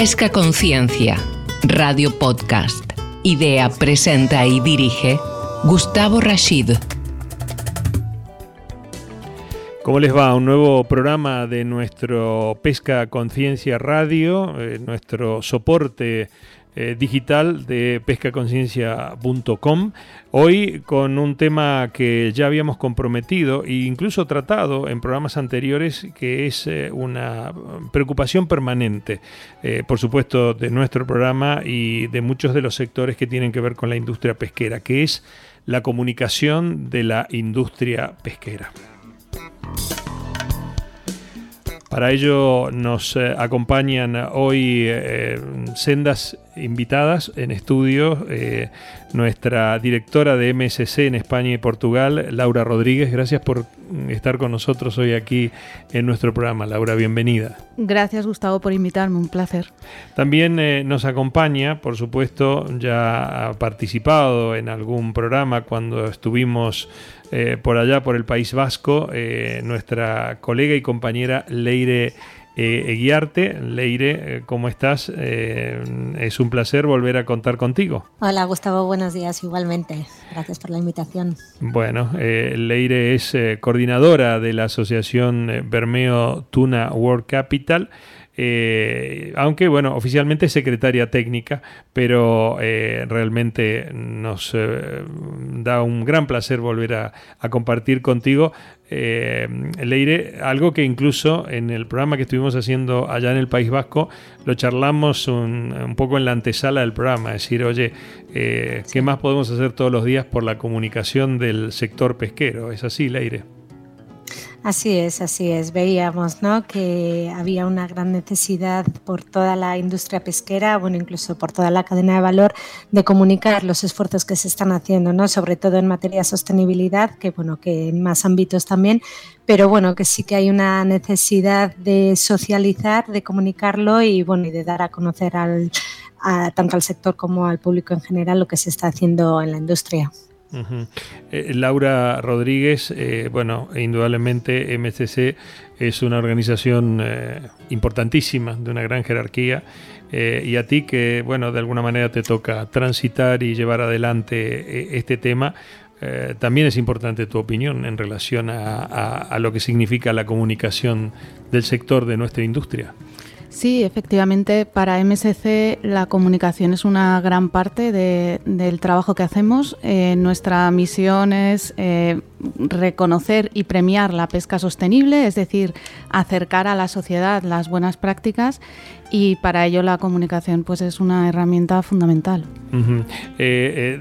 Pesca Conciencia, Radio Podcast. Idea, presenta y dirige Gustavo Rashid. ¿Cómo les va? Un nuevo programa de nuestro Pesca Conciencia Radio, eh, nuestro soporte eh, digital de pescaconciencia.com. Hoy con un tema que ya habíamos comprometido e incluso tratado en programas anteriores, que es eh, una preocupación permanente, eh, por supuesto, de nuestro programa y de muchos de los sectores que tienen que ver con la industria pesquera, que es la comunicación de la industria pesquera. Para ello nos acompañan hoy sendas invitadas en estudio eh, nuestra directora de MSC en España y Portugal, Laura Rodríguez. Gracias por estar con nosotros hoy aquí en nuestro programa. Laura, bienvenida. Gracias Gustavo por invitarme, un placer. También eh, nos acompaña, por supuesto, ya ha participado en algún programa cuando estuvimos eh, por allá, por el País Vasco, nuestra colega y compañera Leire eh, guiarte. Leire, eh, ¿cómo estás? Eh, es un placer volver a contar contigo. Hola Gustavo, buenos días igualmente. Gracias por la invitación. Bueno, Leire es coordinadora de la asociación Bermeo Tuna World Capital. Eh, aunque bueno, oficialmente es secretaria técnica, pero eh, realmente nos eh, da un gran placer volver a, compartir contigo, Leire, algo que incluso en el programa que estuvimos haciendo allá en el País Vasco, lo charlamos un, un poco en la antesala del programa, es decir, oye, ¿qué más podemos hacer todos los días por la comunicación del sector pesquero? ¿Es así, Leire? Así es, así es. Veíamos ¿no? que había una gran necesidad por toda la industria pesquera, bueno, incluso por toda la cadena de valor, de comunicar los esfuerzos que se están haciendo, ¿no? sobre todo en materia de sostenibilidad, que bueno, que en más ámbitos también, pero bueno, que sí que hay una necesidad de socializar, de comunicarlo y bueno, y de dar a conocer al, tanto al sector como al público en general lo que se está haciendo en la industria. Eh, Laura Rodríguez, eh, bueno, indudablemente MCC es una organización eh, importantísima, de una gran jerarquía, y a ti que, bueno, de alguna manera te toca transitar y llevar adelante este tema, también es importante tu opinión en relación a lo que significa la comunicación del sector de nuestra industria. Sí, efectivamente, para MSC la comunicación es una gran parte del trabajo que hacemos. Eh, nuestra misión es eh, reconocer y premiar la pesca sostenible, es decir, acercar a la sociedad las buenas prácticas y para ello la comunicación pues es una herramienta fundamental. Eh,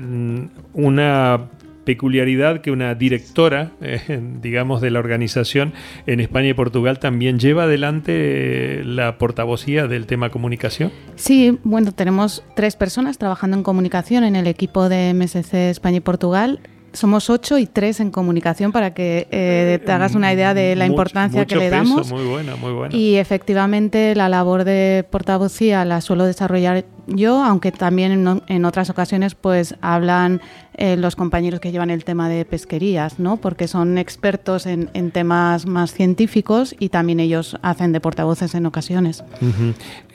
una peculiaridad que una directora, eh, digamos, de la organización en España y Portugal también lleva adelante la portavocía del tema comunicación? Sí, bueno, tenemos tres personas trabajando en comunicación en el equipo de MSC España y Portugal somos ocho y tres en comunicación para que eh, te hagas una idea de la importancia que le damos. Muy buena, muy buena. Y efectivamente la labor de portavocía la suelo desarrollar yo, aunque también en, otras ocasiones pues hablan eh, los compañeros que llevan el tema de pesquerías, ¿no? porque son expertos en, temas más científicos y también ellos hacen de portavoces en ocasiones.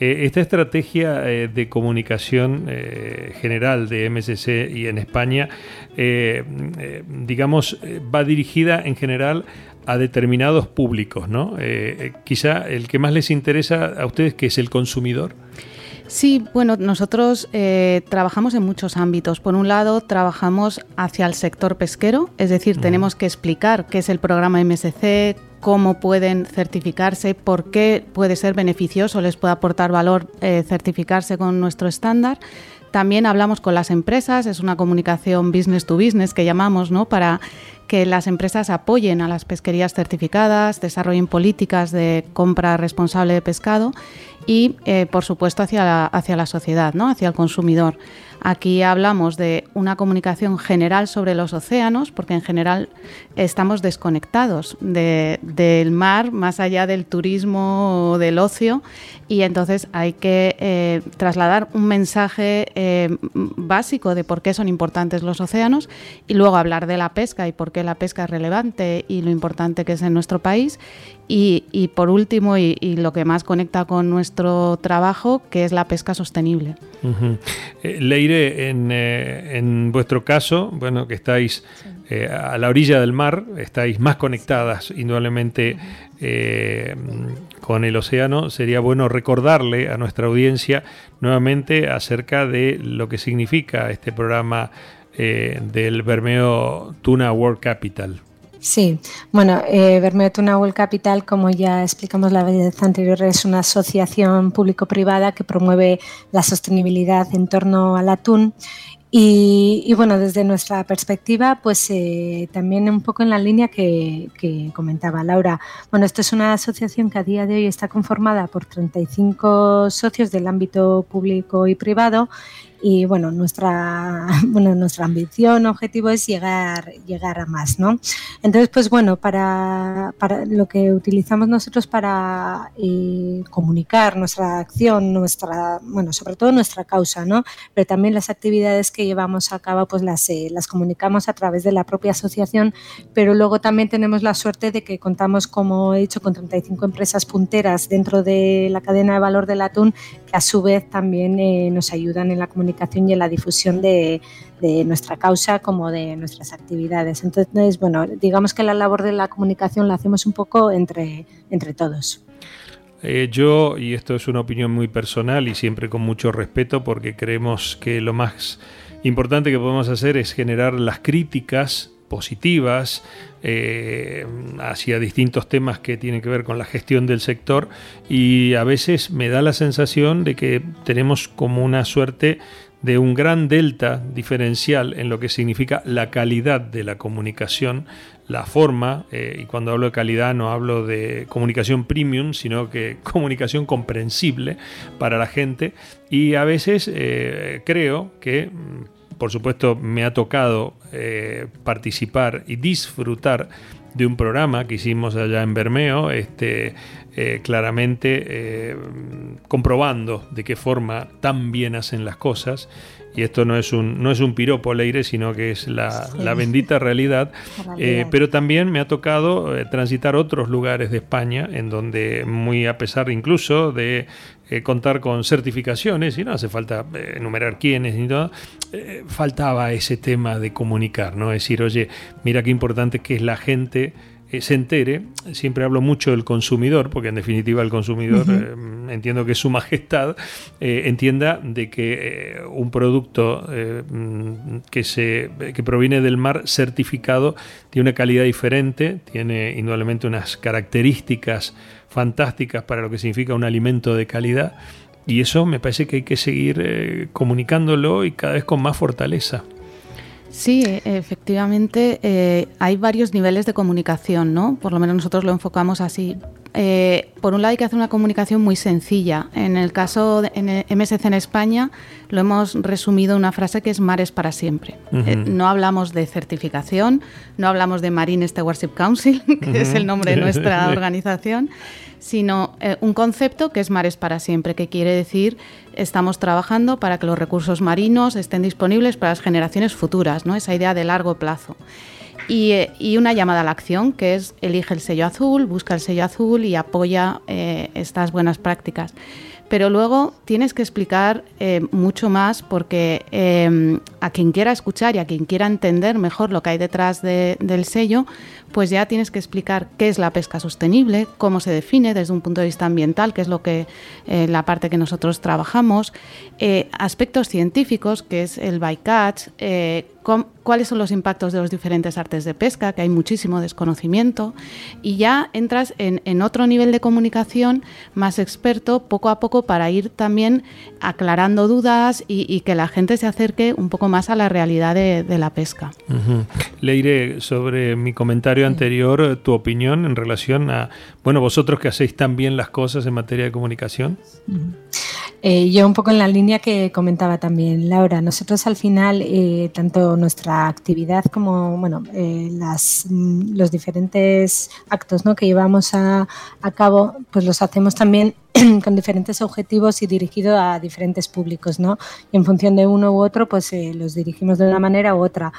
Eh, esta estrategia eh, de comunicación general de MSC y en España, digamos, va dirigida en general a determinados públicos, ¿no? quizá el que más les interesa a ustedes, que es el consumidor. Sí, bueno, nosotros eh, trabajamos en muchos ámbitos. Por un lado, trabajamos hacia el sector pesquero, es decir, tenemos que explicar qué es el programa MSC, cómo pueden certificarse, por qué puede ser beneficioso, les puede aportar valor eh, certificarse con nuestro estándar. También hablamos con las empresas, es una comunicación business to business que llamamos, ¿no? Para que las empresas apoyen a las pesquerías certificadas, desarrollen políticas de compra responsable de pescado y, eh, por supuesto, hacia la, hacia la sociedad, ¿no? hacia el consumidor. Aquí hablamos de una comunicación general sobre los océanos, porque en general estamos desconectados del mar, más allá del turismo o del ocio, y entonces hay que eh, trasladar un mensaje eh, básico de por qué son importantes los océanos y luego hablar de la pesca y por qué la pesca es relevante y lo importante que es en nuestro país Y, por último, y, lo que más conecta con nuestro trabajo, que es la pesca sostenible. Eh, Leire, eh, en, vuestro caso, bueno, que estáis eh, a la orilla del mar, estáis más conectadas indudablemente con el océano, sería bueno recordarle a nuestra audiencia nuevamente acerca de lo que significa este programa del Bermeo Tuna World Capital. Sí, bueno, eh, Tuna World Capital, como ya explicamos la vez anterior, es una asociación público-privada que promueve la sostenibilidad en torno al atún y, bueno, desde nuestra perspectiva, pues eh, también un poco en la línea que, que, comentaba Laura. Bueno, esto es una asociación que a día de hoy está conformada por 35 socios del ámbito público y privado y bueno, nuestra, bueno, nuestra ambición, objetivo es llegar, llegar a más, ¿no? Entonces, pues bueno, para, para lo que utilizamos nosotros para eh, comunicar nuestra acción, nuestra, bueno, sobre todo nuestra causa, ¿no? Pero también las actividades que llevamos a cabo, pues las, eh, las comunicamos a través de la propia asociación, pero luego también tenemos la suerte de que contamos, como he dicho, con 35 empresas punteras dentro de la cadena de valor del atún, que a su vez también eh, nos ayudan en la comunicación y en la difusión de, nuestra causa como de nuestras actividades. Entonces, bueno, digamos que la labor de la comunicación la hacemos un poco entre, entre todos. Eh, yo, y esto es una opinión muy personal y siempre con mucho respeto, porque creemos que lo más importante que podemos hacer es generar las críticas positivas eh, hacia distintos temas que tienen que ver con la gestión del sector y a veces me da la sensación de que tenemos como una suerte de un gran delta diferencial en lo que significa la calidad de la comunicación, la forma, eh, y cuando hablo de calidad no hablo de comunicación premium, sino que comunicación comprensible para la gente, y a veces eh, creo que, mm, por supuesto, me ha tocado eh, participar y disfrutar de un programa que hicimos allá en Bermeo, este, eh, claramente eh, comprobando de qué forma tan bien hacen las cosas. Y esto no es un, no es un piropo sino que es la, bendita realidad. Eh, pero también me ha tocado transitar otros lugares de España, en donde muy a pesar incluso de contar con certificaciones, y no hace falta enumerar quiénes ni todo, faltaba ese tema de comunicar, ¿no? Es decir, oye, mira qué importante que es la gente eh, se entere, siempre hablo mucho del consumidor, porque en definitiva el consumidor, eh, entiendo que es su majestad, eh, entienda de que un producto mm, que, se, que proviene del mar certificado tiene una calidad diferente, tiene indudablemente unas características fantásticas para lo que significa un alimento de calidad. Y eso me parece que hay que seguir comunicándolo y cada vez con más fortaleza. Sí, efectivamente eh, hay varios niveles de comunicación, ¿no? Por lo menos nosotros lo enfocamos así. Eh, por un lado hay que hacer una comunicación muy sencilla. En el caso de MSC en España lo hemos resumido en una frase que es mares para siempre. Eh, no hablamos de certificación, no hablamos de Marine Stewardship Council, que es el nombre de nuestra organización, sino eh, un concepto que es mares para siempre, que quiere decir estamos trabajando para que los recursos marinos estén disponibles para las generaciones futuras, ¿no? esa idea de largo plazo. Y, eh, una llamada a la acción, que es elige el sello azul, busca el sello azul y apoya eh, estas buenas prácticas. Pero luego tienes que explicar mucho más porque a quien quiera escuchar y a quien quiera entender mejor lo que hay detrás del sello, pues ya tienes que explicar qué es la pesca sostenible, cómo se define desde un punto de vista ambiental, que es lo que eh, la parte que nosotros trabajamos, eh, aspectos científicos, que es el bycatch, eh, cuáles son los impactos de los diferentes artes de pesca, que hay muchísimo desconocimiento, y ya entras en, otro nivel de comunicación más experto poco a poco para ir también aclarando dudas y, que la gente se acerque un poco más a la realidad de, la pesca. Leire, sobre mi comentario anterior tu opinión en relación a, bueno, vosotros que hacéis tan bien las cosas en materia de comunicación. Eh, yo un poco en la línea que comentaba también Laura, nosotros al final, eh, tanto nuestra actividad como bueno, eh, las, mm, los diferentes actos ¿no? que llevamos a, a, cabo, pues los hacemos también con diferentes objetivos y dirigido a diferentes públicos, ¿no? Y en función de uno u otro, pues eh, los dirigimos de una manera u otra.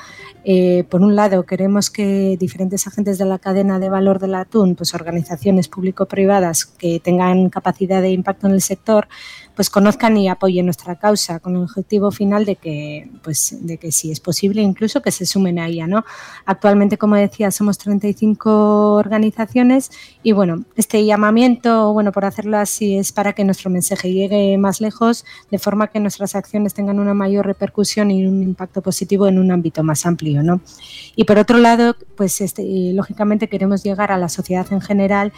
Eh, por un lado, queremos que diferentes agentes de la cadena de valor del atún, pues organizaciones público-privadas que tengan capacidad de impacto en el sector, pues conozcan y apoyen nuestra causa con el objetivo final de que, pues, de que si es posible incluso que se sumen a ella. ¿no? Actualmente, como decía, somos 35 organizaciones y bueno, este llamamiento, bueno, por hacerlo así, es para que nuestro mensaje llegue más lejos, de forma que nuestras acciones tengan una mayor repercusión y un impacto positivo en un ámbito más amplio. ¿no? Y por otro lado, pues este, lógicamente queremos llegar a la sociedad en general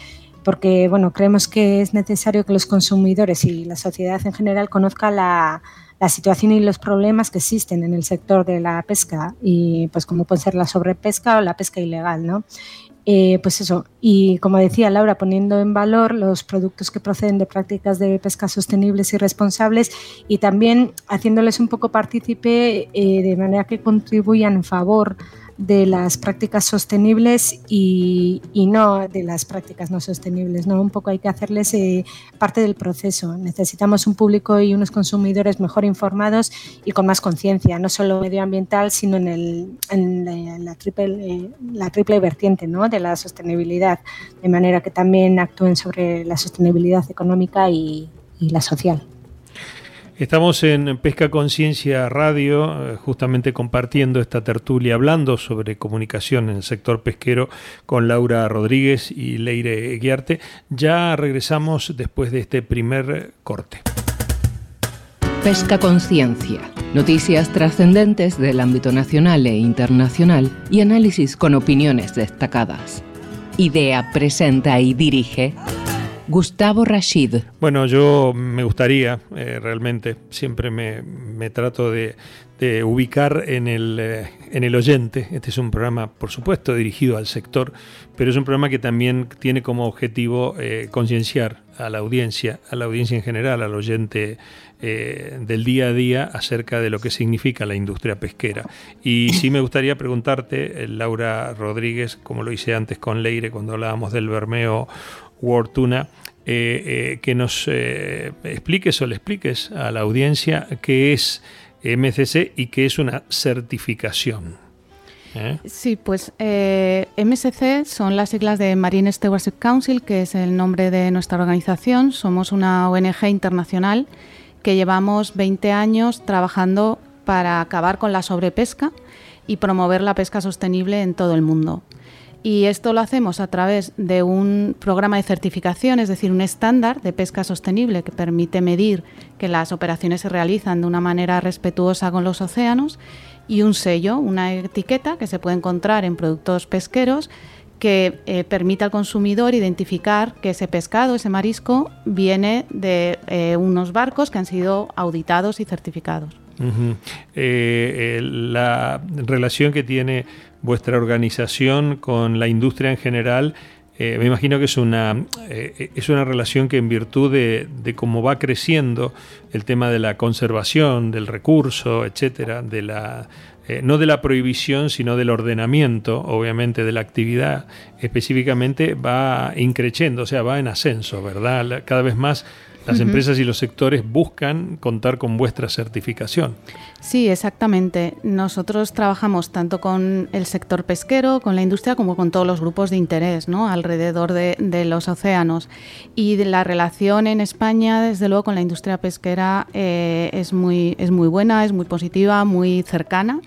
porque bueno, creemos que es necesario que los consumidores y la sociedad en general conozcan la, situación y los problemas que existen en el sector de la pesca y pues como puede ser la sobrepesca o la pesca ilegal, ¿no? Eh, pues eso, y como decía Laura, poniendo en valor los productos que proceden de prácticas de pesca sostenibles y responsables y también haciéndoles un poco partícipe eh, de manera que contribuyan en favor de las prácticas sostenibles y, no de las prácticas no sostenibles. ¿no? Un poco hay que hacerles eh, parte del proceso. Necesitamos un público y unos consumidores mejor informados y con más conciencia, no solo medioambiental, sino en, el, en la, triple, eh, la triple vertiente ¿no? de la sostenibilidad, de manera que también actúen sobre la sostenibilidad económica y la social. Estamos en Pesca Conciencia Radio, eh, justamente compartiendo esta tertulia, hablando sobre comunicación en el sector pesquero con Laura Rodríguez y Leire Guiarte. Ya regresamos después de este primer corte. Pesca Conciencia. Noticias trascendentes del ámbito nacional e internacional y análisis con opiniones destacadas. Idea, presenta y dirige Gustavo Rashid. Bueno, yo me gustaría, eh, realmente, siempre me, trato de, ubicar en el, eh, en el oyente. Este es un programa, por supuesto, dirigido al sector, pero es un programa que también tiene como objetivo eh, concienciar a la audiencia, a la audiencia en general, al oyente del día a día acerca de lo que significa la industria pesquera. Y sí me gustaría preguntarte, Laura Rodríguez, como lo hice antes con Leire cuando hablábamos del Bermeo Wortuna, eh, eh, que nos eh, expliques o le expliques a la audiencia qué es MCC y qué es una certificación. Sí, pues MSC son las siglas de Marine Stewardship Council, que es el nombre de nuestra organización. Somos una ONG internacional que llevamos 20 años trabajando para acabar con la sobrepesca y promover la pesca sostenible en todo el mundo. Y esto lo hacemos a través de un programa de certificación, es decir, un estándar de pesca sostenible que permite medir que las operaciones se realizan de una manera respetuosa con los océanos y un sello, una etiqueta que se puede encontrar en productos pesqueros que eh, permite al consumidor identificar que ese pescado, ese marisco, viene de eh, unos barcos que han sido auditados y certificados. Eh, la relación que tiene vuestra organización con la industria en general, eh, me imagino que es una, eh, es una relación que en virtud de, cómo va creciendo el tema de la conservación, del recurso, etcétera, de la, eh, no de la prohibición, sino del ordenamiento, obviamente, de la actividad específicamente, va increciendo, o sea, va en ascenso, ¿verdad? Cada vez más las empresas y los sectores buscan contar con vuestra certificación. Sí, exactamente. Nosotros trabajamos tanto con el sector pesquero, con la industria, como con todos los grupos de interés ¿no? alrededor de, los océanos. Y la relación en España, desde luego, con la industria pesquera eh, es, muy, es muy buena, es muy positiva, muy cercana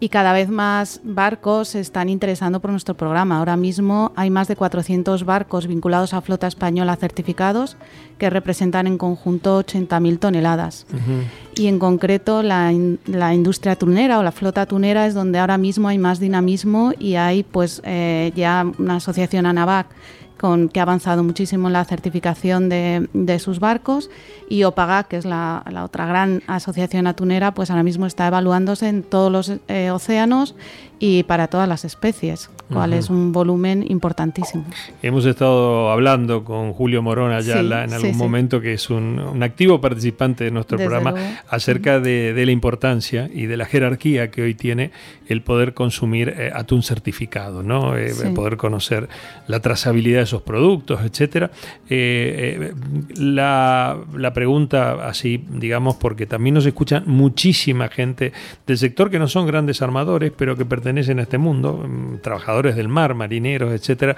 y cada vez más barcos se están interesando por nuestro programa. Ahora mismo hay más de 400 barcos vinculados a flota española certificados que representan en conjunto 80.000 toneladas. Y en concreto la, la, industria tunera o la flota tunera es donde ahora mismo hay más dinamismo y hay pues eh, ya una asociación ANAVAC con, que ha avanzado muchísimo en la certificación de, de sus barcos y OPAGA, que es la, la, otra gran asociación atunera, pues ahora mismo está evaluándose en todos los eh, océanos y para todas las especies, cual es un volumen importantísimo. Hemos estado hablando con Julio Morón allá en algún momento, que es un, activo participante de nuestro programa, acerca de, la importancia y de la jerarquía que hoy tiene el poder consumir eh, atún certificado, ¿no? Eh, poder conocer la trazabilidad de esos productos, etcétera. La, la, pregunta así, digamos, porque también nos escuchan muchísima gente del sector que no son grandes armadores, pero que pertenecen a este mundo, mm, trabajadores del mar, marineros, etcétera.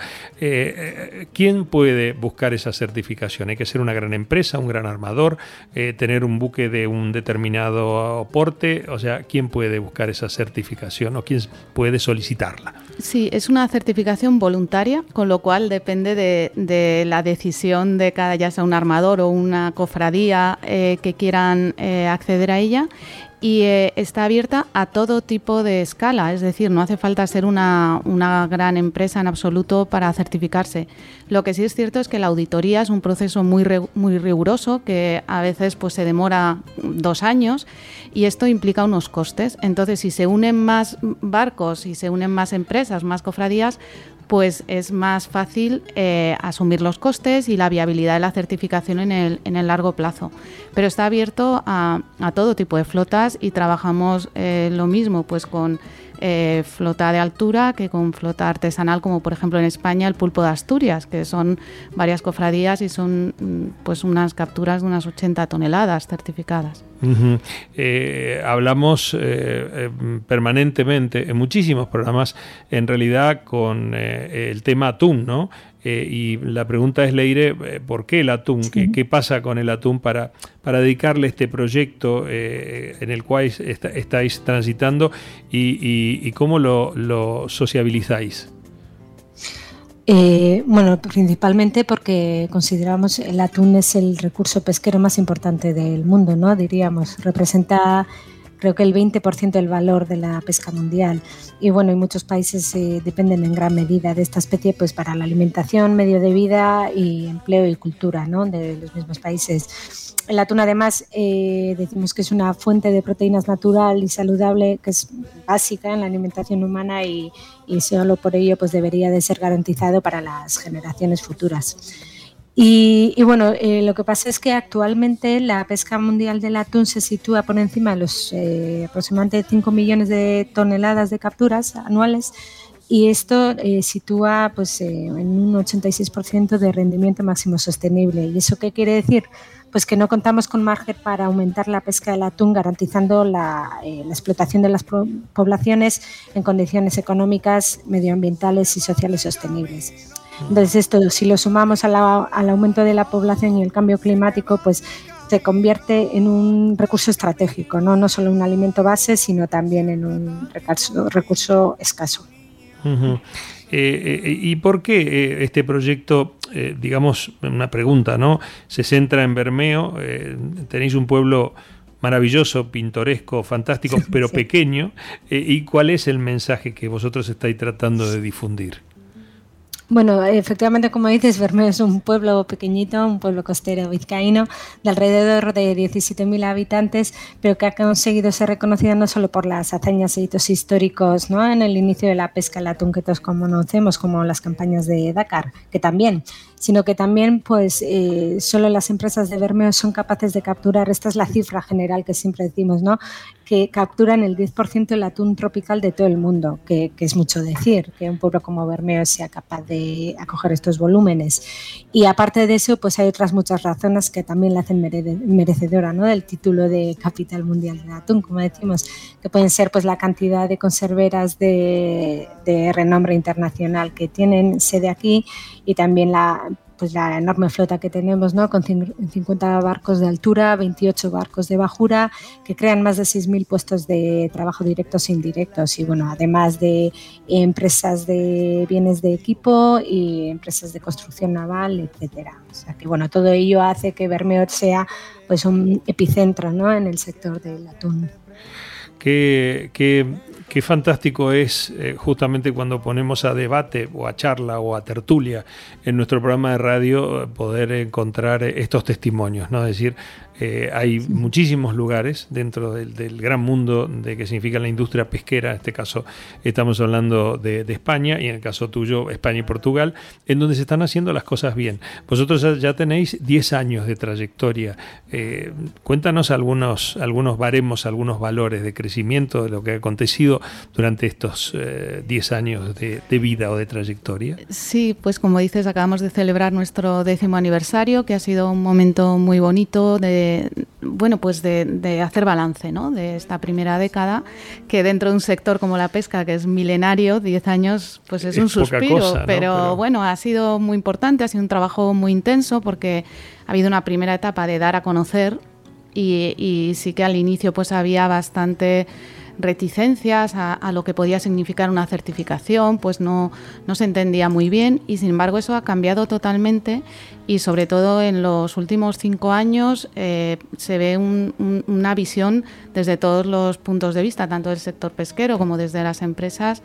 ¿Quién puede buscar esa certificación? Hay que ser una gran empresa, un gran armador, tener un buque de un determinado porte, o sea, ¿quién puede buscar esa certificación o quién puede solicitarla? Sí, es una certificación voluntaria, con lo cual depende de, la decisión de cada, ya sea un armador o una cofradía eh, que quieran eh, acceder a ella y eh, está abierta a todo tipo de escala, es decir, no hace falta ser una, gran empresa en absoluto para certificarse. Lo que sí es cierto es que la auditoría es un proceso muy, muy riguroso que a veces pues, se demora dos años y esto implica unos costes. Entonces, si se unen más barcos, y se unen más empresas, más cofradías, pues es más fácil eh, asumir los costes y la viabilidad de la certificación en el, en el largo plazo. Pero está abierto a, todo tipo de flotas y trabajamos eh, lo mismo pues con eh, flota de altura que con flota artesanal, como por ejemplo en España el pulpo de Asturias, que son varias cofradías y son mm, pues unas capturas de unas 80 toneladas certificadas. Eh, hablamos eh, permanentemente en muchísimos programas, en realidad, con el tema atún, ¿no? Eh, y la pregunta es, Leire, eh, ¿por qué el atún? ¿Qué, pasa con el atún para, para dedicarle este proyecto eh, en el cual estáis transitando y, cómo lo, sociabilizáis? bueno, principalmente porque consideramos el atún es el recurso pesquero más importante del mundo, ¿no? Diríamos, representa creo que el 20% del valor de la pesca mundial. Y bueno, y muchos países eh, dependen en gran medida de esta especie pues para la alimentación, medio de vida y empleo y cultura ¿no? de los mismos países. El atún además eh, decimos que es una fuente de proteínas natural y saludable que es básica en la alimentación humana y, y solo por ello pues debería de ser garantizado para las generaciones futuras. Y, bueno, eh, lo que pasa es que actualmente la pesca mundial del atún se sitúa por encima de los eh, aproximadamente 5 millones de toneladas de capturas anuales y esto eh, sitúa pues, en un 86% de rendimiento máximo sostenible. ¿Y eso qué quiere decir? Pues que no contamos con margen para aumentar la pesca del atún, garantizando la, la explotación de las poblaciones en condiciones económicas, medioambientales y sociales sostenibles. Entonces esto, si lo sumamos al aumento de la población y el cambio climático, pues se convierte en un recurso estratégico, no, no solo un alimento base, sino también en un recurso, escaso. Eh, eh, ¿Y por qué eh, este proyecto, digamos, una pregunta, ¿no? Se centra en Bermeo, tenéis un pueblo maravilloso, pintoresco, fantástico, pero pequeño, ¿y cuál es el mensaje que vosotros estáis tratando de difundir? Bueno, efectivamente, como dices, Bermeo es un pueblo pequeñito, un pueblo costero vizcaíno de alrededor de 17.000 habitantes, pero que ha conseguido ser reconocido no solo por las hazañas e hitos históricos ¿no? en el inicio de la pesca al atún que todos conocemos, como las campañas de Dakar, que también, sino que también pues eh, solo las empresas de Bermeo son capaces de capturar, esta es la cifra general que siempre decimos, ¿no? que capturan el 10% del atún tropical de todo el mundo, que, es mucho decir, que un pueblo como Bermeo sea capaz de acoger estos volúmenes. Y aparte de eso, pues hay otras muchas razones que también la hacen merecedora ¿no? del título de capital mundial del atún, como decimos, que pueden ser pues la cantidad de conserveras de, de renombre internacional que tienen sede aquí y también la pues la enorme flota que tenemos, ¿no? con 50 barcos de altura, 28 barcos de bajura, que crean más de 6.000 puestos de trabajo directos e indirectos. Y bueno, además de empresas de bienes de equipo y empresas de construcción naval, etcétera. O sea que bueno, todo ello hace que Bermeo sea pues un epicentro ¿no? en el sector del atún. ¿Qué, qué qué fantástico es eh, justamente cuando ponemos a debate o a charla o a tertulia en nuestro programa de radio eh, poder encontrar estos testimonios, ¿no? Es decir, eh, hay muchísimos lugares dentro del, gran mundo de que significa la industria pesquera, en este caso estamos hablando de, España y en el caso tuyo España y Portugal, en donde se están haciendo las cosas bien. Vosotros ya, tenéis 10 años de trayectoria. cuéntanos algunos, algunos baremos, algunos valores de crecimiento de lo que ha acontecido durante estos 10 años de, de, vida o de trayectoria? Sí, pues como dices, acabamos de celebrar nuestro décimo aniversario, que ha sido un momento muy bonito de, bueno, pues de, hacer balance ¿no? de esta primera década, que dentro de un sector como la pesca, que es milenario, 10 años, pues es, un suspiro, pero, bueno, ha sido muy importante, ha sido un trabajo muy intenso porque ha habido una primera etapa de dar a conocer y, y sí que al inicio pues había bastante reticencias a, lo que podía significar una certificación, pues no, no se entendía muy bien y sin embargo eso ha cambiado totalmente y sobre todo en los últimos cinco años eh, se ve una visión desde todos los puntos de vista, tanto del sector pesquero como desde las empresas,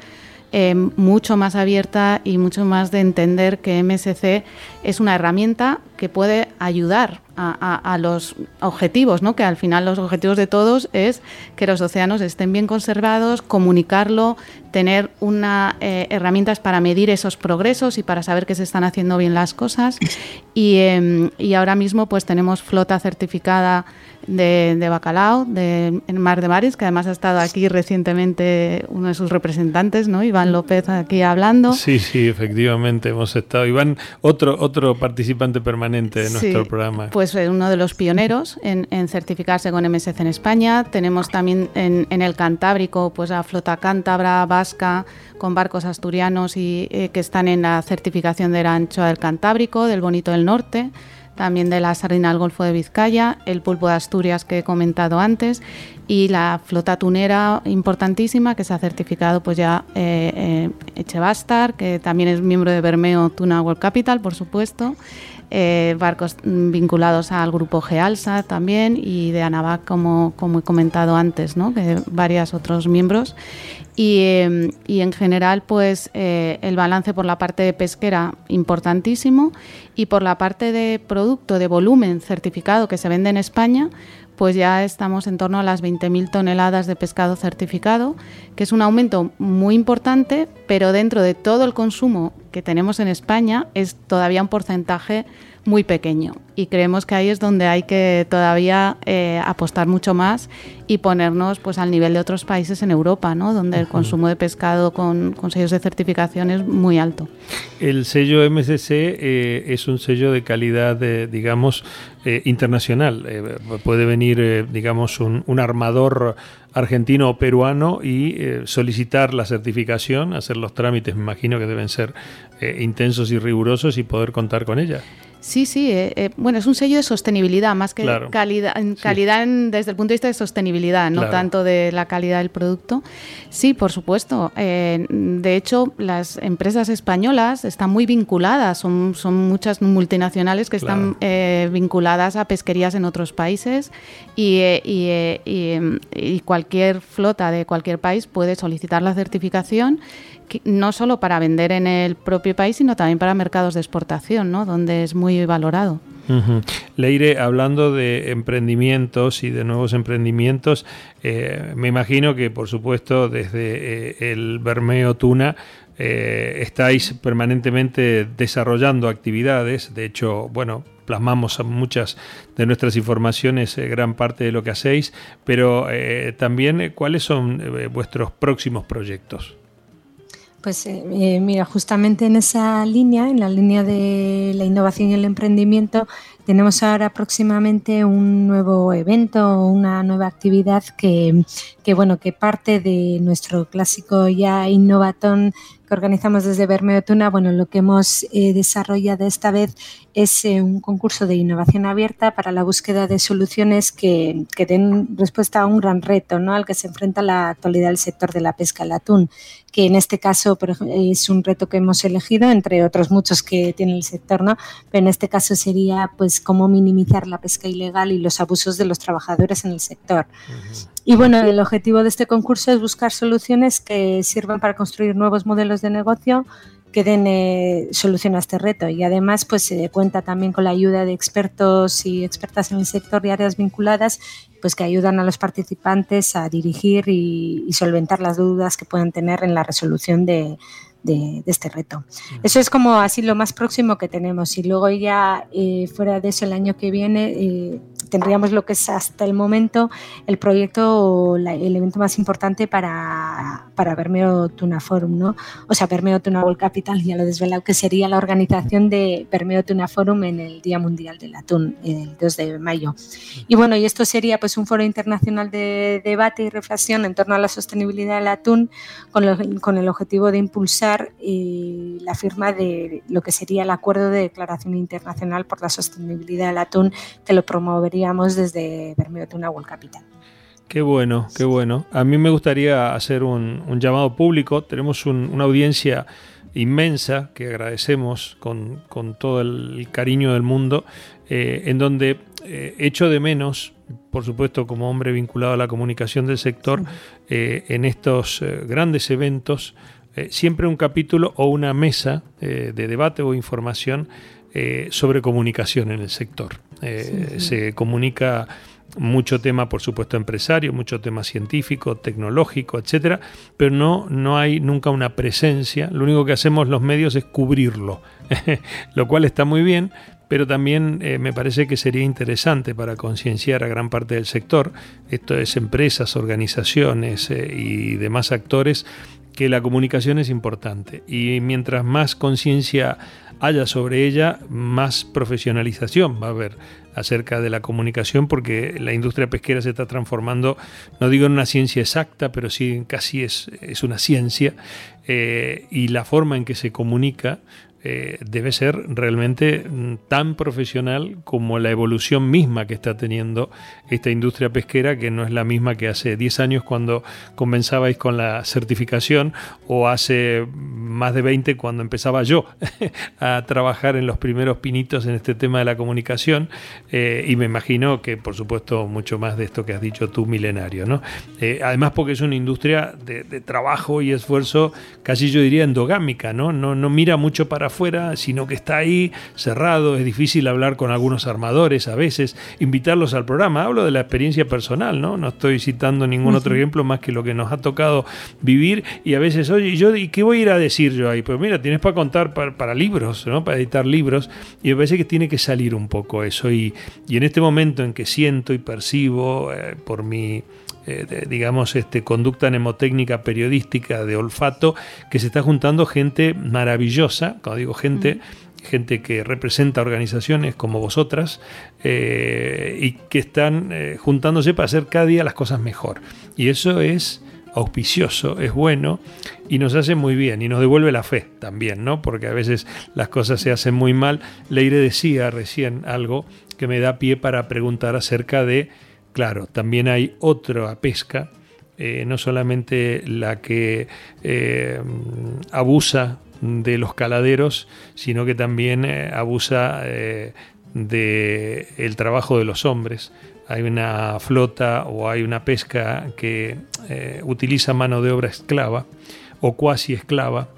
eh, mucho más abierta y mucho más de entender que MSC es una herramienta que puede ayudar a, los objetivos, ¿no? que al final los objetivos de todos es que los océanos estén bien conservados, comunicarlo, tener una eh, herramientas para medir esos progresos y para saber que se están haciendo bien las cosas. Y, em, y ahora mismo pues tenemos flota certificada de, bacalao, de en Mar de Mares, que además ha estado aquí recientemente uno de sus representantes, ¿no? Iván López aquí hablando. Sí, sí, efectivamente hemos estado. Iván, otro, otro participante permanente de nuestro programa. Pues eh, uno de los pioneros en, certificarse con MSC en España. Tenemos también en, el Cantábrico, pues la flota cántabra, vasca, con barcos asturianos y eh, que están en la certificación de la anchoa del Cantábrico, del Bonito del Norte también de la sardina del Golfo de Vizcaya, el pulpo de Asturias que he comentado antes y la flota tunera importantísima que se ha certificado pues ya eh, eh, que también es miembro de Bermeo Tuna World Capital, por supuesto, eh, barcos vinculados al grupo Gealsa también y de Anavac, como, como he comentado antes, ¿no? que varios otros miembros. Em, y, en general, pues eh, el balance por la parte de pesquera importantísimo y por la parte de producto de volumen certificado que se vende en España, pues ya estamos en torno a las 20.000 toneladas de pescado certificado, que es un aumento muy importante, pero dentro de todo el consumo que tenemos en España es todavía un porcentaje muy pequeño y creemos que ahí es donde hay que todavía eh, apostar mucho más y ponernos pues al nivel de otros países en Europa, ¿no? donde el consumo de pescado con, sellos de certificación es muy alto. El sello MSC eh, es un sello de calidad, digamos, eh, internacional. puede venir, digamos, un, un, armador argentino o peruano y solicitar la certificación, hacer los trámites, me imagino que deben ser intensos y rigurosos y poder contar con ella. Sí, sí. Eh, eh, bueno, es un sello de sostenibilidad, más que calidad, calidad desde el punto de vista de sostenibilidad, no tanto de la calidad del producto. Sí, por supuesto. Eh, de hecho, las empresas españolas están muy vinculadas, son, son muchas multinacionales que están vinculadas a pesquerías en otros países y, y cualquier flota de cualquier país puede solicitar la certificación no solo para vender en el propio país, sino también para mercados de exportación, ¿no? donde es muy valorado. Leire, hablando de emprendimientos y de nuevos emprendimientos, eh, me imagino que, por supuesto, desde eh, el Bermeo Tuna eh, estáis permanentemente desarrollando actividades. De hecho, bueno, plasmamos muchas de nuestras informaciones, gran parte de lo que hacéis, pero también, ¿cuáles son vuestros próximos proyectos? Pues eh, eh, mira, justamente en esa línea, en la línea de la innovación y el emprendimiento, tenemos ahora próximamente un nuevo evento, una nueva actividad que, que bueno, que parte de nuestro clásico ya innovatón que organizamos desde Bermeo Tuna, bueno, lo que hemos eh, desarrollado esta vez es eh, un concurso de innovación abierta para la búsqueda de soluciones que, que, den respuesta a un gran reto ¿no? al que se enfrenta la actualidad del sector de la pesca al atún, que en este caso es un reto que hemos elegido, entre otros muchos que tiene el sector, ¿no? pero en este caso sería pues cómo minimizar la pesca ilegal y los abusos de los trabajadores en el sector. Y bueno, el objetivo de este concurso es buscar soluciones que sirvan para construir nuevos modelos de negocio que den eh, solución a este reto. Y además, pues se cuenta también con la ayuda de expertos y expertas en el sector y áreas vinculadas, pues que ayudan a los participantes a dirigir y, solventar las dudas que puedan tener en la resolución de, este reto. Eso es como así lo más próximo que tenemos. Y luego ya eh, fuera de eso, el año que viene eh, tendríamos lo que es hasta el momento el proyecto, el evento más importante para, para Bermeo Tuna Forum, ¿no? O sea, Bermeo Tuna World Capital, ya lo desvelado, que sería la organización de Bermeo Tuna Forum en el Día Mundial del Atún, el 2 de mayo. Y bueno, y esto sería pues un foro internacional de debate y reflexión en torno a la sostenibilidad del atún con, con el objetivo de impulsar eh, la firma de lo que sería el Acuerdo de Declaración Internacional por la Sostenibilidad del Atún, que lo promoveríamos desde Bermeo Tuna World Capital. Qué bueno, qué bueno. A mí me gustaría hacer un, llamado público. Tenemos una audiencia inmensa que agradecemos con, todo el cariño del mundo, eh, en donde eh, echo de menos, por supuesto como hombre vinculado a la comunicación del sector, eh, en estos grandes eventos, siempre un capítulo o una mesa de debate o información sobre comunicación en el sector. Se comunica mucho tema, por supuesto, empresario, mucho tema científico, tecnológico, etcétera, pero no, no hay nunca una presencia. Lo único que hacemos los medios es cubrirlo, lo cual está muy bien, pero también eh, me parece que sería interesante para concienciar a gran parte del sector, esto es empresas, organizaciones eh, y demás actores, que la comunicación es importante y mientras más conciencia haya sobre ella, más profesionalización va a haber acerca de la comunicación porque la industria pesquera se está transformando, no digo en una ciencia exacta, pero sí casi es, es una ciencia eh, y la forma en que se comunica eh, debe ser realmente mm, tan profesional como la evolución misma que está teniendo esta industria pesquera, que no es la misma que hace 10 años cuando comenzabais con la certificación o hace más de 20 cuando empezaba yo a trabajar en los primeros pinitos en este tema de la comunicación eh, y me imagino que por supuesto mucho más de esto que has dicho tú milenario. ¿no? Eh, además porque es una industria de, trabajo y esfuerzo casi yo diría endogámica, ¿no? No, no mira mucho para fuera, sino que está ahí cerrado, es difícil hablar con algunos armadores a veces, invitarlos al programa. Hablo de la experiencia personal, ¿no? No estoy citando ningún otro ejemplo más que lo que nos ha tocado vivir y a veces, oye, yo, ¿y qué voy a ir a decir yo ahí? Pues mira, tienes para contar para, libros, ¿no? Para editar libros y me parece que tiene que salir un poco eso y, en este momento en que siento y percibo eh, por mi eh, digamos, este, conducta mnemotécnica periodística de olfato, que se está juntando gente maravillosa, cuando digo gente, gente que representa organizaciones como vosotras eh, y que están eh, juntándose para hacer cada día las cosas mejor. Y eso es auspicioso, es bueno y nos hace muy bien y nos devuelve la fe también, ¿no? Porque a veces las cosas se hacen muy mal. Leire decía recién algo que me da pie para preguntar acerca de Claro, también hay otra pesca, eh, no solamente la que eh, abusa de los caladeros, sino que también eh, abusa del el trabajo de los hombres. Hay una flota o hay una pesca que utiliza mano de obra esclava o cuasi esclava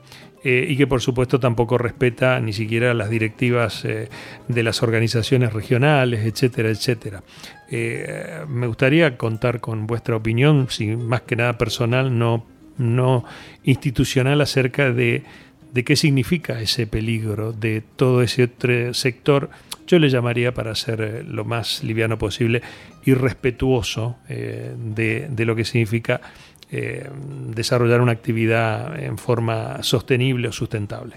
y que por supuesto tampoco respeta ni siquiera las directivas de las organizaciones regionales, etcétera, etcétera. Eh, me gustaría contar con vuestra opinión, si más que nada personal, no, no institucional, acerca de, de qué significa ese peligro de todo ese otro sector. Yo le llamaría, para ser eh, lo más liviano posible, irrespetuoso eh, de, de, lo que significa desarrollar una actividad en forma sostenible o sustentable.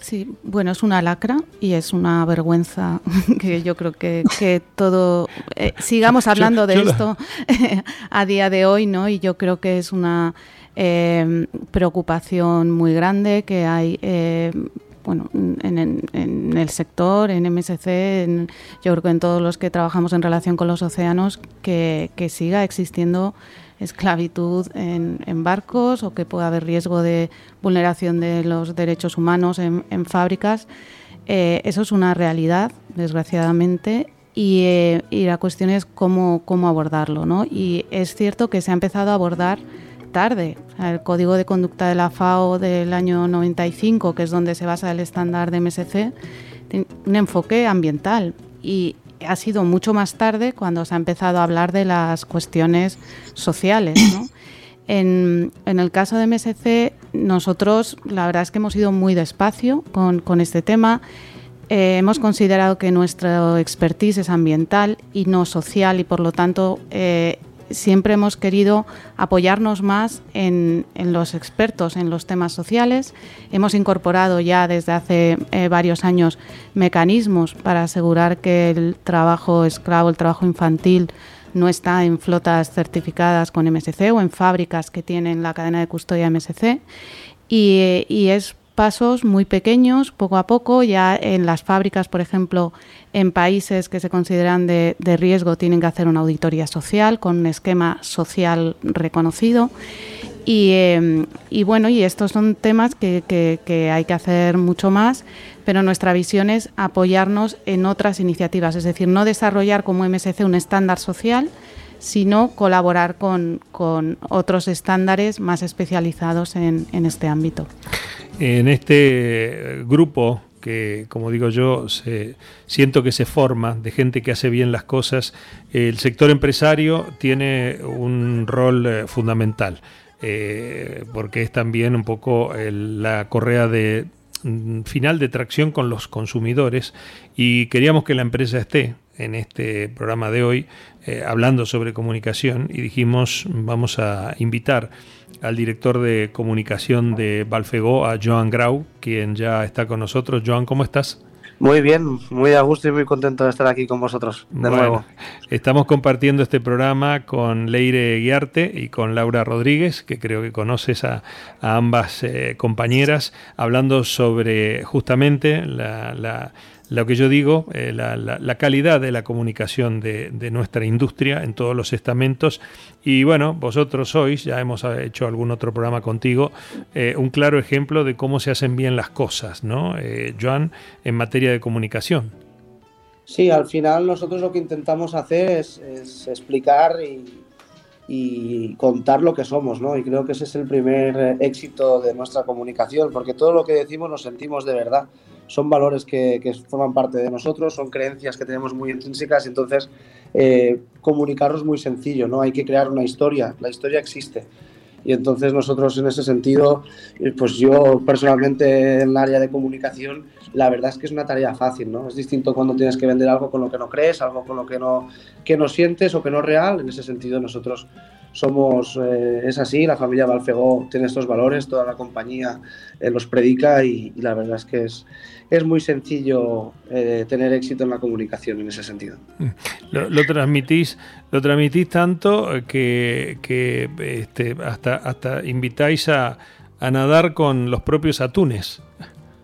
Sí, bueno, es una lacra y es una vergüenza que yo creo que, que todo eh, sigamos hablando de esto a día de hoy, ¿no? Y yo creo que es una eh, preocupación muy grande que hay. Eh, bueno, en, el sector, en MSC, yo creo que en todos los que trabajamos en relación con los océanos, que, que siga existiendo esclavitud en, barcos o que pueda haber riesgo de vulneración de los derechos humanos en, fábricas. Eh, eso es una realidad, desgraciadamente, eh, y, la cuestión es cómo, cómo abordarlo. ¿no? Y es cierto que se ha empezado a abordar tarde. el Código de Conducta de la FAO del año 95, que es donde se basa el estándar de MSC, tiene un enfoque ambiental y ha sido mucho más tarde cuando se ha empezado a hablar de las cuestiones sociales. En, el caso de MSC, nosotros la verdad es que hemos ido muy despacio con, este tema. eh, hemos considerado que nuestro expertise es ambiental y no social y por lo tanto eh, siempre hemos querido apoyarnos más en, los expertos en los temas sociales. Hemos incorporado ya desde hace eh, varios años mecanismos para asegurar que el trabajo esclavo, el trabajo infantil, no está en flotas certificadas con MSC o en fábricas que tienen la cadena de custodia MSC. Y, y es pasos muy pequeños, poco a poco, ya en las fábricas, por ejemplo, en países que se consideran de, riesgo, tienen que hacer una auditoría social con un esquema social reconocido. Em, y, bueno, y estos son temas que, hay que hacer mucho más, pero nuestra visión es apoyarnos en otras iniciativas, es decir, no desarrollar como MSC un estándar social, sino colaborar con, otros estándares más especializados en este ámbito. En este grupo que, como digo yo, se, siento que se forma de gente que hace bien las cosas, el sector empresario tiene un rol eh, fundamental, eh, porque es también un poco la correa de mm, final de tracción con los consumidores y queríamos que la empresa esté en este programa de hoy eh, hablando sobre comunicación y dijimos vamos a invitar al director de comunicación de Balfegó, a Joan Grau, quien ya está con nosotros. Joan, ¿cómo estás? Muy bien, muy a gusto y muy contento de estar aquí con vosotros de nuevo. Estamos compartiendo este programa con Leire Guiarte y con Laura Rodríguez, que creo que conoces a, ambas eh, compañeras, hablando sobre justamente la lo que yo digo, eh, la, calidad de la comunicación de, nuestra industria en todos los estamentos. Y bueno, vosotros sois, ya hemos hecho algún otro programa contigo, eh, un claro ejemplo de cómo se hacen bien las cosas, ¿no? Eh, Joan, en materia de comunicación. Sí, al final nosotros lo que intentamos hacer es, explicar y, y, contar lo que somos, ¿no? Y creo que ese es el primer éxito de nuestra comunicación, porque todo lo que decimos lo sentimos de verdad son valores que, forman parte de nosotros, son creencias que tenemos muy intrínsecas, entonces eh, comunicarlos es muy sencillo, ¿no? Hay que crear una historia, la historia existe. Y entonces nosotros en ese sentido, eh, pues yo personalmente en el área de comunicación, la verdad es que es una tarea fácil, ¿no? Es distinto cuando tienes que vender algo con lo que no crees, algo con lo que no, que no sientes o que no es real. En ese sentido nosotros somos, eh, es así, la familia Balfegó tiene estos valores, toda la compañía los predica y, la verdad es que es, es muy sencillo eh, tener éxito en la comunicación en ese sentido. Lo, transmitís, lo transmitís tanto que, este, hasta, hasta invitáis a, nadar con los propios atunes.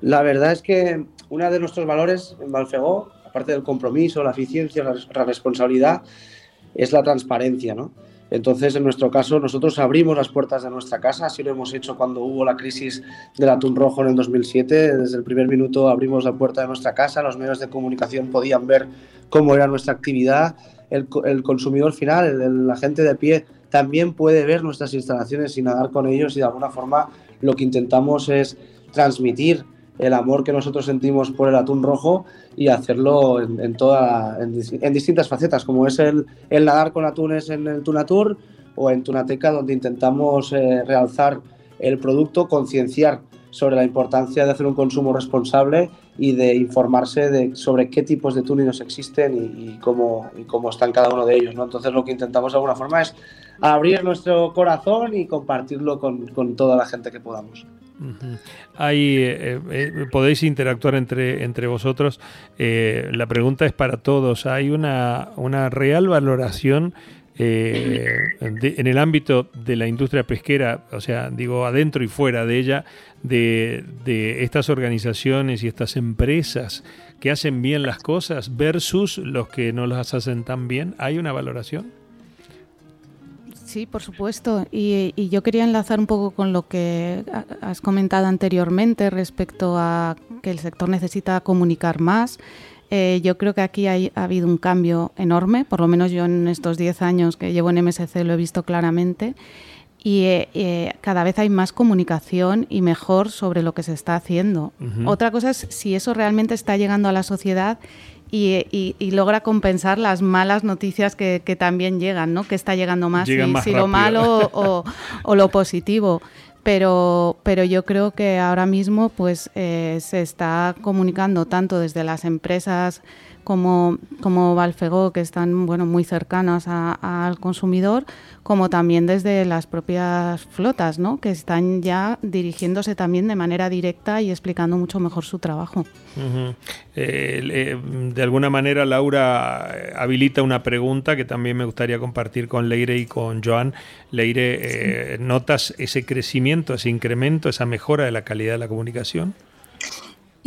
La verdad es que uno de nuestros valores en Balfegó, aparte del compromiso, la eficiencia, la responsabilidad, es la transparencia, ¿no? Entonces, en nuestro caso, nosotros abrimos las puertas de nuestra casa, así lo hemos hecho cuando hubo la crisis del atún rojo en el 2007. Desde el primer minuto abrimos la puerta de nuestra casa, los medios de comunicación podían ver cómo era nuestra actividad, el, consumidor final, la gente de pie, también puede ver nuestras instalaciones y nadar con ellos. Y de alguna forma lo que intentamos es transmitir el amor que nosotros sentimos por el atún rojo y hacerlo en, toda, en, distintas facetas, como es el, nadar con atunes en el Tunatur o en Tunateca, donde intentamos eh, realzar el producto, concienciar sobre la importancia de hacer un consumo responsable y de informarse de, sobre qué tipos de túnidos existen y, cómo, y cómo están cada uno de ellos. ¿no? Entonces lo que intentamos de alguna forma es abrir nuestro corazón y compartirlo con toda la gente que podamos. Hay, eh, eh, podéis interactuar entre, entre vosotros. Eh, la pregunta es para todos. ¿Hay una, una real valoración en el ámbito de la industria pesquera, o sea, digo, adentro y fuera de ella, de, de estas organizaciones y estas empresas que hacen bien las cosas versus los que no las hacen tan bien? ¿Hay una valoración? Sí, por supuesto. Y, yo quería enlazar un poco con lo que has comentado anteriormente respecto a que el sector necesita comunicar más. Eh, yo creo que aquí ha habido un cambio enorme, por lo menos yo en estos 10 años que llevo en MSC lo he visto claramente. Y eh, eh, cada vez hay más comunicación y mejor sobre lo que se está haciendo. Otra cosa es si eso realmente está llegando a la sociedad y, logra compensar las malas noticias que, también llegan, ¿no? Que está llegando más, si, lo malo o, lo positivo. pero, pero yo creo que ahora mismo pues eh, se está comunicando tanto desde las empresas como, como Valfego, que están bueno, muy cercanas al consumidor, como también desde las propias flotas, ¿no? que están ya dirigiéndose también de manera directa y explicando mucho mejor su trabajo. Eh, de alguna manera, Laura eh, habilita una pregunta que también me gustaría compartir con Leire y con Joan. Leire, eh, ¿notas ese crecimiento, ese incremento, esa mejora de la calidad de la comunicación?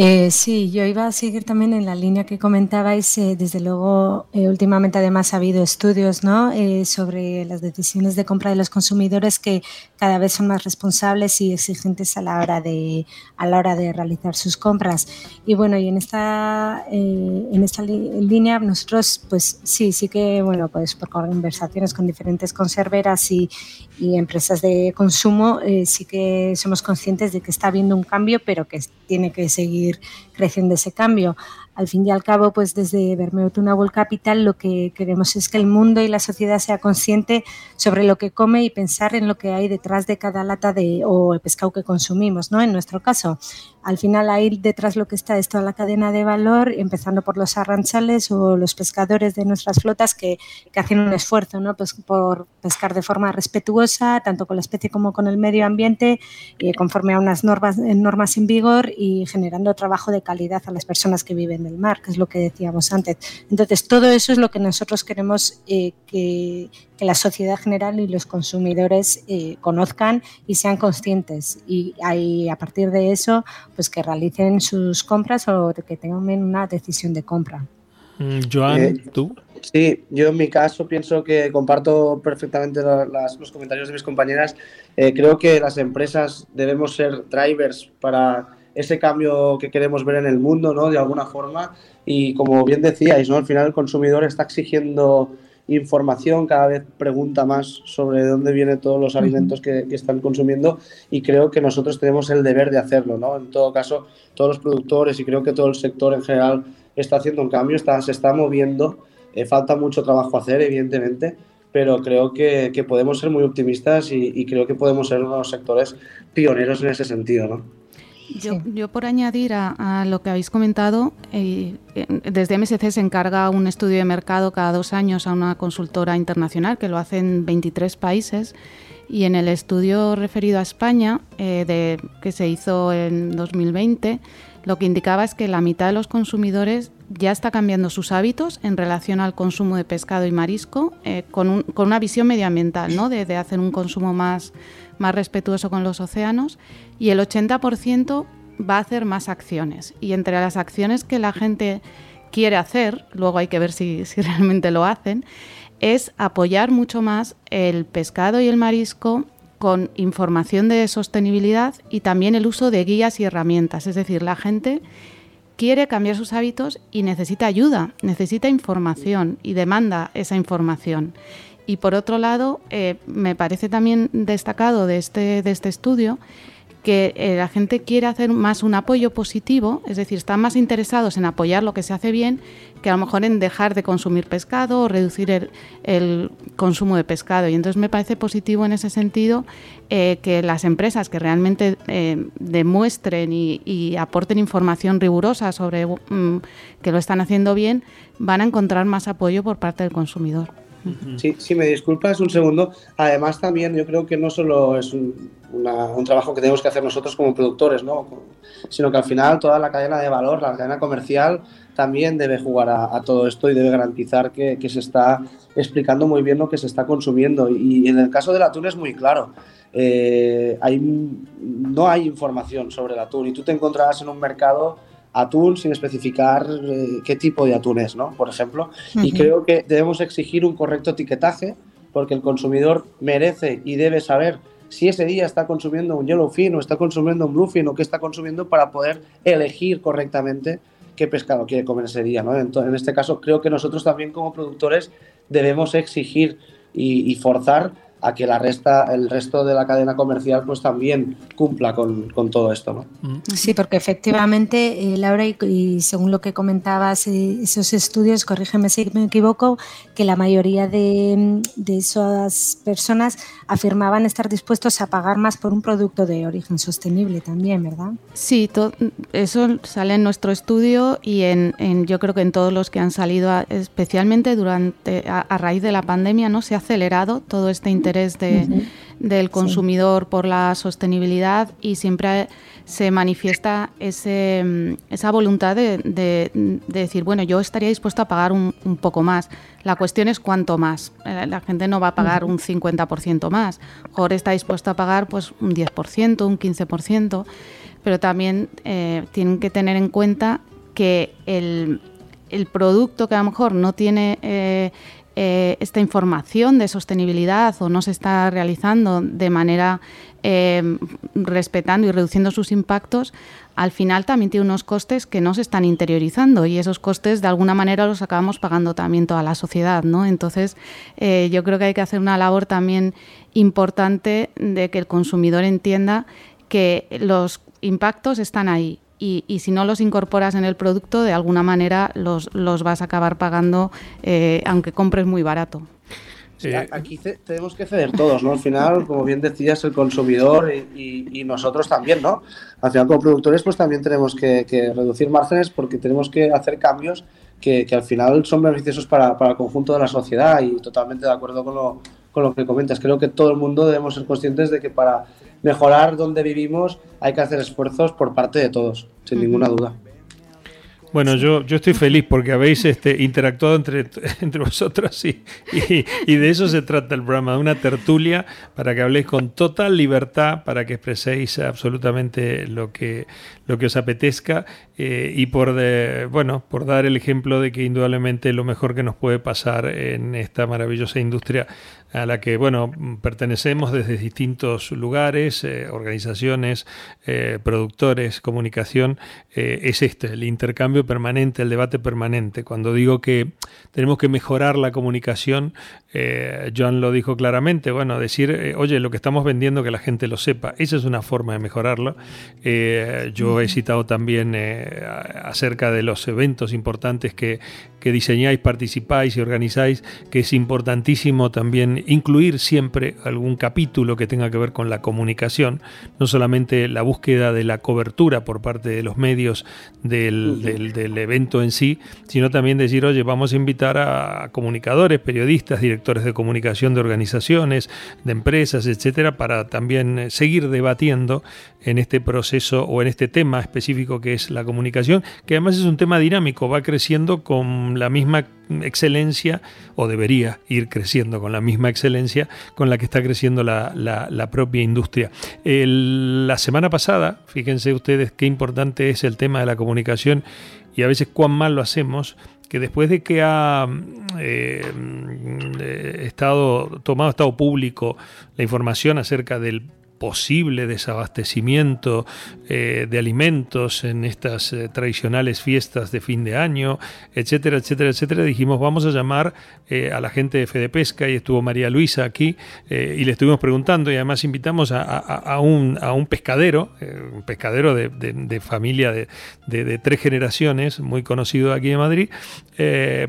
Eh, sí, yo iba a seguir también en la línea que comentabais. Eh, desde luego, eh, últimamente además ha habido estudios ¿no? sobre las decisiones de compra de los consumidores que cada vez son más responsables y exigentes a la hora de, a la hora de realizar sus compras. Y bueno, y en esta, en esta línea nosotros, pues sí, sí que, bueno, pues por conversaciones con diferentes conserveras y, y empresas de consumo, sí que somos conscientes de que está habiendo un cambio, pero que tiene que seguir creciendo ese cambio al fin y al cabo, pues desde Bermeo Tuna World Capital lo que queremos es que el mundo y la sociedad sea consciente sobre lo que come y pensar en lo que hay detrás de cada lata de, o el pescado que consumimos, ¿no? En nuestro caso, al final ahí detrás lo que está es toda la cadena de valor, empezando por los arranchales o los pescadores de nuestras flotas que, que hacen un esfuerzo, ¿no? Pues por pescar de forma respetuosa, tanto con la especie como con el medio ambiente, conforme a unas normas, normas en vigor y generando trabajo de calidad a las personas que viven del mar, que es lo que decíamos antes. Entonces, todo eso es lo que nosotros queremos eh, que, la sociedad general y los consumidores eh, conozcan y sean conscientes. Y ahí, a partir de eso, pues que realicen sus compras o que tengan una decisión de compra. Mm, Joan, eh, ¿tú? Sí, yo en mi caso pienso que comparto perfectamente los comentarios de mis compañeras. creo que las empresas debemos ser drivers para ese cambio que queremos ver en el mundo, ¿no? De alguna forma. Y como bien decíais, ¿no? Al final el consumidor está exigiendo información, cada vez pregunta más sobre dónde vienen todos los alimentos que, están consumiendo y creo que nosotros tenemos el deber de hacerlo, ¿no? En todo caso, todos los productores y creo que todo el sector en general está haciendo un cambio, está, se está moviendo, eh, falta mucho trabajo hacer, evidentemente, pero creo que, que podemos ser muy optimistas y, y, creo que podemos ser uno de los sectores pioneros en ese sentido, ¿no? Yo, por añadir a, lo que habéis comentado, eh, desde MSC se encarga un estudio de mercado cada dos años a una consultora internacional que lo hace en 23 países y en el estudio referido a España, eh, de, que se hizo en 2020, lo que indicaba es que la mitad de los consumidores ya está cambiando sus hábitos en relación al consumo de pescado y marisco eh, con, una visión medioambiental, ¿no? de hacer un consumo más más respetuoso con los océanos y el 80% va a hacer más acciones. Y entre las acciones que la gente quiere hacer, luego hay que ver si, realmente lo hacen, es apoyar mucho más el pescado y el marisco con información de sostenibilidad y también el uso de guías y herramientas. Es decir, la gente quiere cambiar sus hábitos y necesita ayuda, necesita información y demanda esa información. Y por otro lado, eh, me parece también destacado de este, de este estudio que eh, la gente quiere hacer más un apoyo positivo, es decir, están más interesados en apoyar lo que se hace bien que a lo mejor en dejar de consumir pescado o reducir el, consumo de pescado. Y entonces me parece positivo en ese sentido eh, que las empresas que realmente demuestren y, aporten información rigurosa sobre mm, que lo están haciendo bien, van a encontrar más apoyo por parte del consumidor. Sí, sí, me disculpas un segundo. Además, también yo creo que no solo es un, trabajo que tenemos que hacer nosotros como productores, ¿no? sino que al final toda la cadena de valor, la cadena comercial, también debe jugar a, todo esto y debe garantizar que, se está explicando muy bien lo que se está consumiendo. Y, en el caso del atún es muy claro. Eh, hay, no hay información sobre el atún y tú te encontrarás en un mercado atún sin especificar eh, qué tipo de atún es, ¿no? Por ejemplo. Y creo que debemos exigir un correcto etiquetaje porque el consumidor merece y debe saber si ese día está consumiendo un yellowfin o está consumiendo un bluefin o qué está consumiendo para poder elegir correctamente qué pescado quiere comer ese día, ¿no? Entonces, en este caso creo que nosotros también como productores debemos exigir y, forzar a que la resta, el resto de la cadena comercial pues también cumpla con, todo esto. ¿no? Mm. Sí, porque efectivamente, eh, Laura, y, según lo que comentabas, eh, esos estudios, corrígeme si me equivoco, que la mayoría de, esas personas afirmaban estar dispuestos a pagar más por un producto de origen sostenible también, ¿verdad? Sí, eso sale en nuestro estudio y en, yo creo que en todos los que han salido, especialmente durante a, raíz de la pandemia, no se ha acelerado todo este interés del consumidor por la sostenibilidad y siempre se manifiesta ese, esa voluntad de, decir, bueno, yo estaría dispuesto a pagar un, poco más. La cuestión es cuánto más. Eh, la gente no va a pagar un 50% más. Mejor está dispuesto a pagar pues un 10%, un 15%, pero también eh, tienen que tener en cuenta que el, el producto que a lo mejor no tiene... Eh, eh, esta información de sostenibilidad o no se está realizando de manera eh, respetando y reduciendo sus impactos, al final también tiene unos costes que no se están interiorizando y esos costes de alguna manera los acabamos pagando también toda la sociedad. ¿no? Entonces eh, yo creo que hay que hacer una labor también importante de que el consumidor entienda que los impactos están ahí y, si no los incorporas en el producto, de alguna manera los, los vas a acabar pagando, eh, aunque compres muy barato. aquí tenemos que ceder todos, ¿no? Al final, como bien decías, el consumidor y, nosotros también, ¿no? Al final, como productores, pues también tenemos que, reducir márgenes porque tenemos que hacer cambios que, al final son beneficiosos para, para, el conjunto de la sociedad y totalmente de acuerdo con lo, con lo que comentas. Creo que todo el mundo debemos ser conscientes de que para mejorar donde vivimos, hay que hacer esfuerzos por parte de todos, sin ninguna duda. Bueno, yo, yo estoy feliz porque habéis este, interactuado entre, entre vosotros y, y, de eso se trata el programa, de una tertulia para que habléis con total libertad, para que expreséis absolutamente lo que, lo que os apetezca eh, y por, de, bueno, por dar el ejemplo de que indudablemente lo mejor que nos puede pasar en esta maravillosa industria a la que bueno pertenecemos desde distintos lugares, eh, organizaciones, eh, productores, comunicación, es este, el intercambio permanente, el debate permanente. Cuando digo que tenemos que mejorar la comunicación, John lo dijo claramente, bueno, decir, oye, lo que estamos vendiendo que la gente lo sepa, esa es una forma de mejorarlo. yo he citado también acerca de los eventos importantes que, que diseñáis, participáis y organizáis, que es importantísimo también incluir siempre algún capítulo que tenga que ver con la comunicación, no solamente la búsqueda de la cobertura por parte de los medios del, del, evento en sí, sino también decir, oye, vamos a invitar a comunicadores, periodistas, directores de comunicación de organizaciones, de empresas, etcétera, para también seguir debatiendo en este proceso o en este tema específico que es la comunicación, que además es un tema dinámico, va creciendo con la misma excelencia, o debería ir creciendo con la misma excelencia con la que está creciendo la, propia industria. la semana pasada, fíjense ustedes qué importante es el tema de la comunicación y a veces cuán mal lo hacemos, que después de que ha eh, estado tomado estado público la información acerca del posible desabastecimiento eh, de alimentos en estas eh, tradicionales fiestas de fin de año, etcétera, etcétera, etcétera, dijimos vamos a llamar eh, a la gente de Fede Pesca y estuvo María Luisa aquí y le estuvimos preguntando y además invitamos a, un, a un, pescadero, un pescadero de, familia de, tres generaciones, muy conocido aquí en Madrid,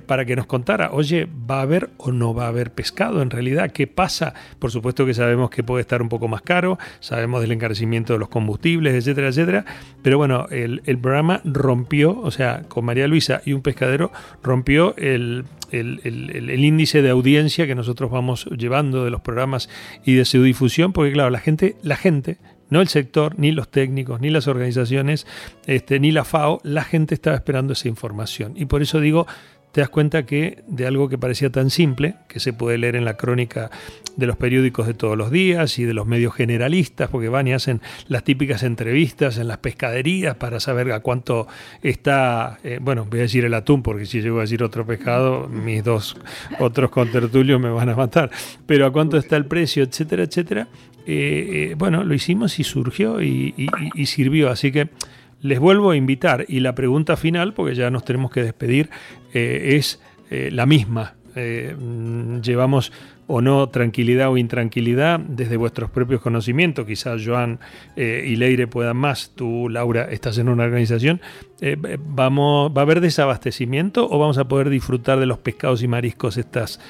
para que nos contara, oye, ¿va a haber o no va a haber pescado en realidad? ¿Qué pasa? Por supuesto que sabemos que puede estar un poco más caro, sabemos del encarecimiento de los combustibles, etcétera, etcétera. Pero bueno, el, programa rompió, o sea, con María Luisa y un pescadero, rompió el, índice de audiencia que nosotros vamos llevando de los programas y de su difusión, porque claro, la gente, la gente, no el sector, ni los técnicos, ni las organizaciones, este, ni la FAO, la gente estaba esperando esa información. Y por eso digo, te das cuenta que de algo que parecía tan simple, que se puede leer en la crónica de los periódicos de todos los días y de los medios generalistas, porque van y hacen las típicas entrevistas en las pescaderías para saber a cuánto está, eh, bueno, voy a decir el atún, porque si llego a decir otro pescado, mis dos otros contertulios me van a matar, pero a cuánto está el precio, etcétera, etcétera. Eh, eh, bueno, lo hicimos y surgió y sirvió, así que les vuelvo a invitar y la pregunta final, porque ya nos tenemos que despedir, eh, es eh, la misma. Eh, llevamos o no tranquilidad o intranquilidad desde vuestros propios conocimientos. Quizás Joan y Leire puedan más. Tú, Laura, estás en una organización. Vamos, ¿Va a haber desabastecimiento o vamos a poder disfrutar de los pescados y mariscos estas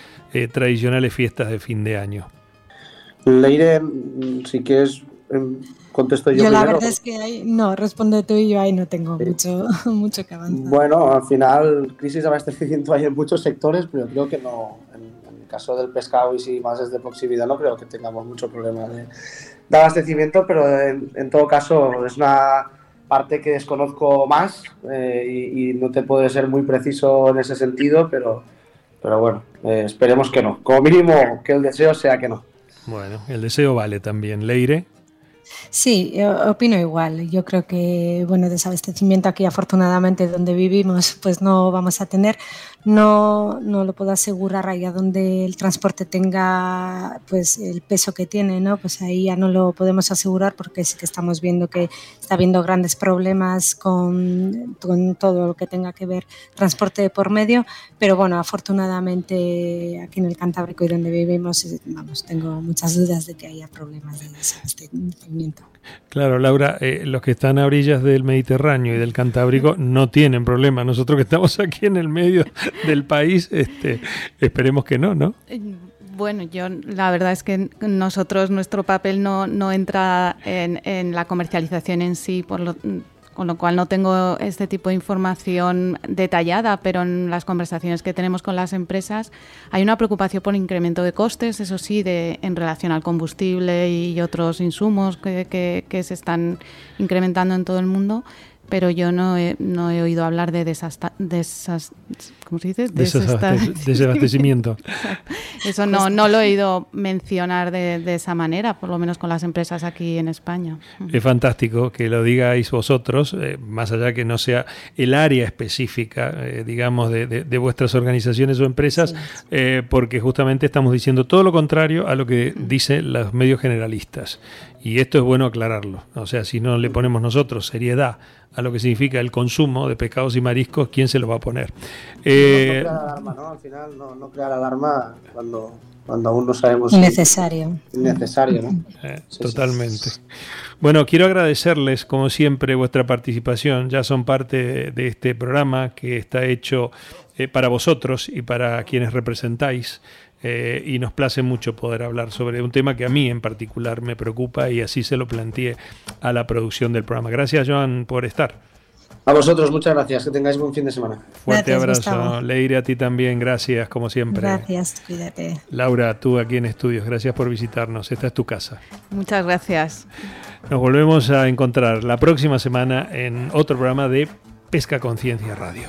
tradicionales fiestas de fin de año? Leire, mm, si quieres em, contesto yo. Yo la verdad es que no, responde tú y yo ahí no tengo mucho, mucho que avanzar. Bueno, al final, crisis de abastecimiento hay en muchos sectores, pero creo que no, en, el caso del pescado y si más es de proximidad, no creo que tengamos mucho problema de, abastecimiento, pero en, todo caso es una parte que desconozco más eh, y, no te puedo ser muy preciso en ese sentido, pero, pero bueno, eh, esperemos que no. Como mínimo, que el deseo sea que no. Bueno, el deseo vale también. Leire. Sí, opino igual. Yo creo que, bueno, desabastecimiento aquí afortunadamente donde vivimos pues no vamos a tener. No, no lo puedo asegurar allá donde el transporte tenga pues el peso que tiene, ¿no? Pues ahí ya no lo podemos asegurar porque sí que estamos viendo que está habiendo grandes problemas con, con todo lo que tenga que ver transporte por medio, pero bueno, afortunadamente aquí en el Cantábrico y donde vivimos, vamos, tengo muchas dudas de que haya problemas de desabastecimiento. Claro, Laura, eh, los que están a orillas del Mediterráneo y del Cantábrico no tienen problema. Nosotros que estamos aquí en el medio del país, este, esperemos que no, ¿no? Eh, bueno, yo la verdad es que nosotros, nuestro papel no, no entra en, la comercialización en sí, por lo, con lo cual no tengo este tipo de información detallada, pero en las conversaciones que tenemos con las empresas hay una preocupación por incremento de costes, eso sí, de, en relación al combustible y otros insumos que, que se están incrementando en todo el mundo pero yo no he, no he oído hablar de desasta, desas, ¿cómo se dice? Desabastecimiento. Eso no, no lo he oído mencionar de, de, esa manera, por lo menos con las empresas aquí en España. Es fantástico que lo digáis vosotros, eh, más allá que no sea el área específica, eh, digamos, de, de, vuestras organizaciones o empresas, eh, porque justamente estamos diciendo todo lo contrario a lo que dicen los medios generalistas. Y esto es bueno aclararlo. O sea, si no le ponemos nosotros seriedad a lo que significa el consumo de pescados y mariscos, ¿quién se lo va a poner? Eh, no, alarma, ¿no? Al final no, no crear alarma cuando, cuando aún no sabemos. Necesario. necesario, ¿no? Eh, totalmente. Bueno, quiero agradecerles, como siempre, vuestra participación. Ya son parte de este programa que está hecho eh, para vosotros y para quienes representáis. Eh, y nos place mucho poder hablar sobre un tema que a mí en particular me preocupa y así se lo planteé a la producción del programa. Gracias, Joan, por estar. A vosotros, muchas gracias. Que tengáis buen fin de semana. Fuerte abrazo. Leire, a ti también, gracias, como siempre. Gracias, cuídate. Laura, tú aquí en estudios, gracias por visitarnos. Esta es tu casa. Muchas gracias. Nos volvemos a encontrar la próxima semana en otro programa de Pesca Conciencia Radio.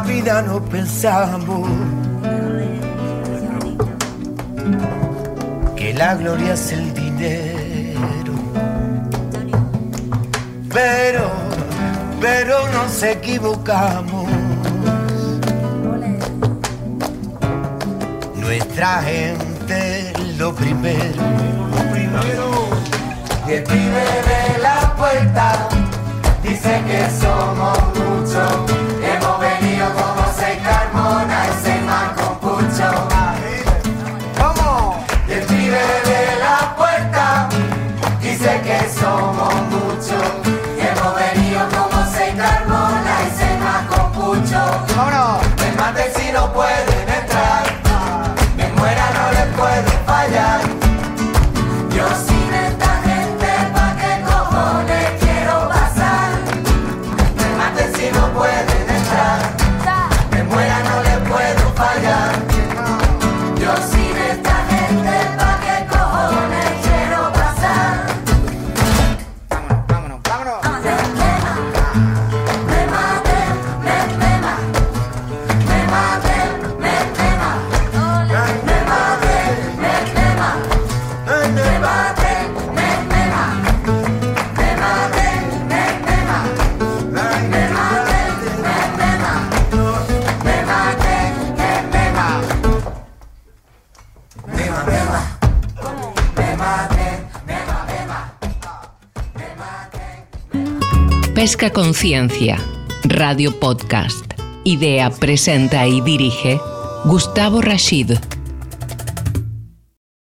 vida no pensamos que la gloria es el dinero. Pero, pero nos equivocamos. Nuestra gente lo primero. Lo primero. Y el de la puerta dice que somos muchos. puede. Conciencia, Radio Podcast. Idea, presenta y dirige Gustavo Rashid.